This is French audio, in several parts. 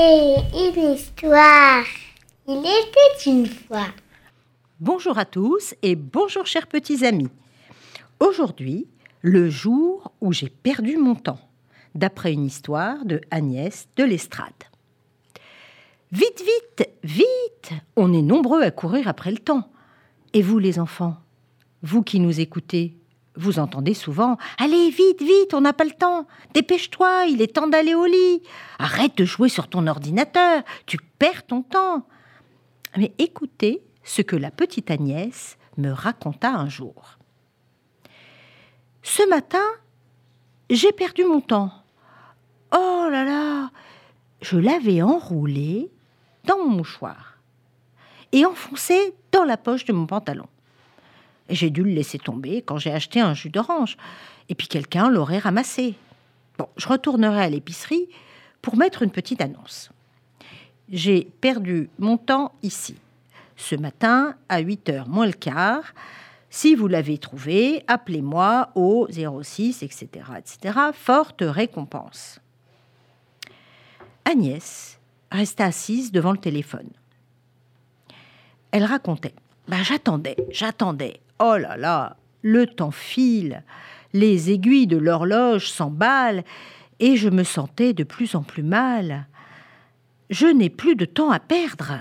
Une histoire. Il était une fois. Bonjour à tous et bonjour chers petits amis. Aujourd'hui, le jour où j'ai perdu mon temps, d'après une histoire de Agnès de l'Estrade. Vite, vite, vite On est nombreux à courir après le temps. Et vous les enfants, vous qui nous écoutez, vous entendez souvent Allez, vite, vite, on n'a pas le temps. Dépêche-toi, il est temps d'aller au lit. Arrête de jouer sur ton ordinateur, tu perds ton temps. Mais écoutez ce que la petite Agnès me raconta un jour. Ce matin, j'ai perdu mon temps. Oh là là Je l'avais enroulé dans mon mouchoir et enfoncé dans la poche de mon pantalon. J'ai dû le laisser tomber quand j'ai acheté un jus d'orange. Et puis quelqu'un l'aurait ramassé. Bon, je retournerai à l'épicerie pour mettre une petite annonce. J'ai perdu mon temps ici. Ce matin, à 8h moins le quart, si vous l'avez trouvé, appelez-moi au 06, etc., etc. Forte récompense. Agnès resta assise devant le téléphone. Elle racontait. Ben, j'attendais, j'attendais. Oh là là, le temps file, les aiguilles de l'horloge s'emballent, et je me sentais de plus en plus mal. Je n'ai plus de temps à perdre.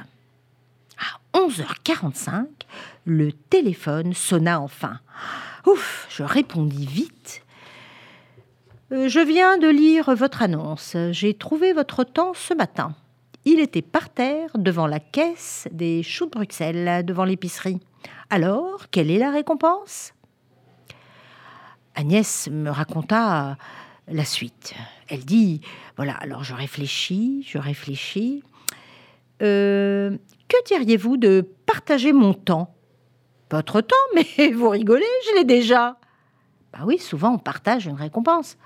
À 11h45, le téléphone sonna enfin. Ouf, je répondis vite. Euh, je viens de lire votre annonce. J'ai trouvé votre temps ce matin. Il était par terre devant la caisse des choux de Bruxelles, devant l'épicerie. Alors, quelle est la récompense? Agnès me raconta la suite. Elle dit Voilà, alors je réfléchis, je réfléchis. Euh, que diriez-vous de partager mon temps? Votre temps Mais vous rigolez, je l'ai déjà. Bah oui, souvent on partage une récompense.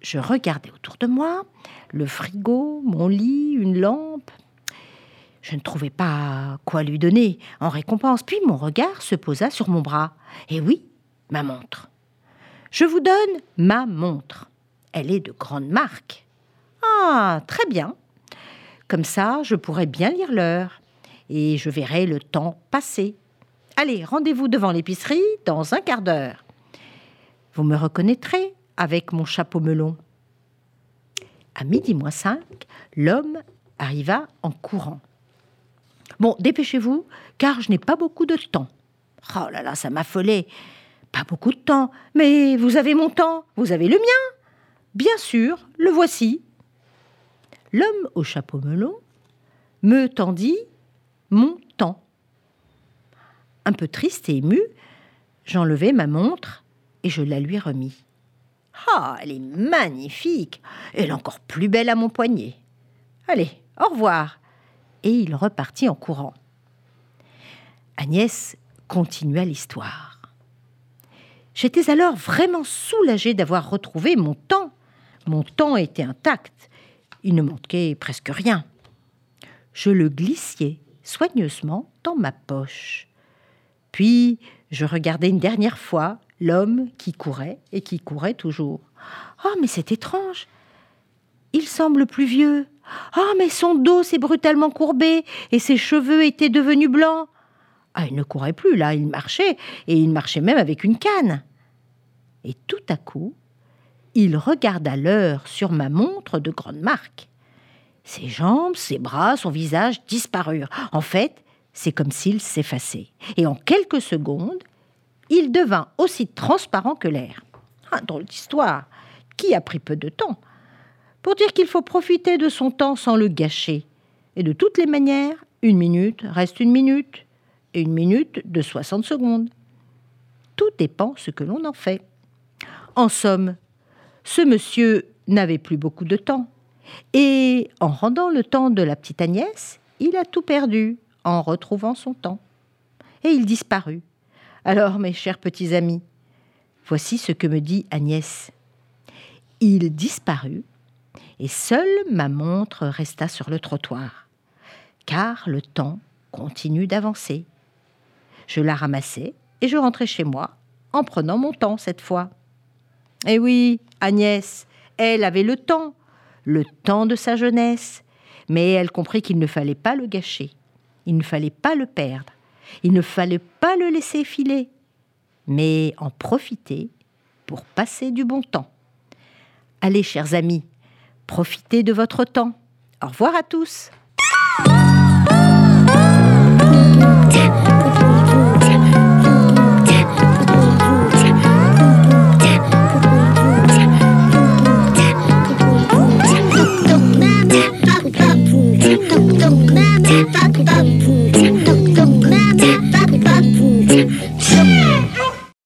Je regardais autour de moi, le frigo, mon lit, une lampe, je ne trouvais pas quoi lui donner en récompense. Puis mon regard se posa sur mon bras. Et oui, ma montre. Je vous donne ma montre. Elle est de grande marque. Ah, très bien. Comme ça, je pourrai bien lire l'heure et je verrai le temps passer. Allez, rendez-vous devant l'épicerie dans un quart d'heure. Vous me reconnaîtrez avec mon chapeau melon. À midi moins cinq, l'homme arriva en courant. Bon, dépêchez-vous, car je n'ai pas beaucoup de temps. Oh là là, ça m'affolait. Pas beaucoup de temps. Mais vous avez mon temps, vous avez le mien. Bien sûr, le voici. L'homme au chapeau melon me tendit mon temps. Un peu triste et ému, j'enlevai ma montre et je la lui remis. Ah, elle est magnifique. Elle est encore plus belle à mon poignet. Allez, au revoir et il repartit en courant. Agnès continua l'histoire. J'étais alors vraiment soulagée d'avoir retrouvé mon temps. Mon temps était intact. Il ne manquait presque rien. Je le glissais soigneusement dans ma poche. Puis je regardais une dernière fois l'homme qui courait et qui courait toujours. Oh, mais c'est étrange. Il semble plus vieux. Ah, mais son dos s'est brutalement courbé et ses cheveux étaient devenus blancs. Ah, il ne courait plus, là, il marchait, et il marchait même avec une canne. Et tout à coup, il regarda l'heure sur ma montre de grande marque. Ses jambes, ses bras, son visage disparurent. En fait, c'est comme s'il s'effaçait. Et en quelques secondes, il devint aussi transparent que l'air. Un drôle d'histoire, qui a pris peu de temps? Pour dire qu'il faut profiter de son temps sans le gâcher. Et de toutes les manières, une minute reste une minute, et une minute de 60 secondes. Tout dépend ce que l'on en fait. En somme, ce monsieur n'avait plus beaucoup de temps. Et en rendant le temps de la petite Agnès, il a tout perdu en retrouvant son temps. Et il disparut. Alors, mes chers petits amis, voici ce que me dit Agnès. Il disparut et seule ma montre resta sur le trottoir, car le temps continue d'avancer. Je la ramassai et je rentrai chez moi en prenant mon temps cette fois. Eh oui, Agnès, elle avait le temps, le temps de sa jeunesse, mais elle comprit qu'il ne fallait pas le gâcher, il ne fallait pas le perdre, il ne fallait pas le laisser filer, mais en profiter pour passer du bon temps. Allez, chers amis, profitez de votre temps. Au revoir à tous.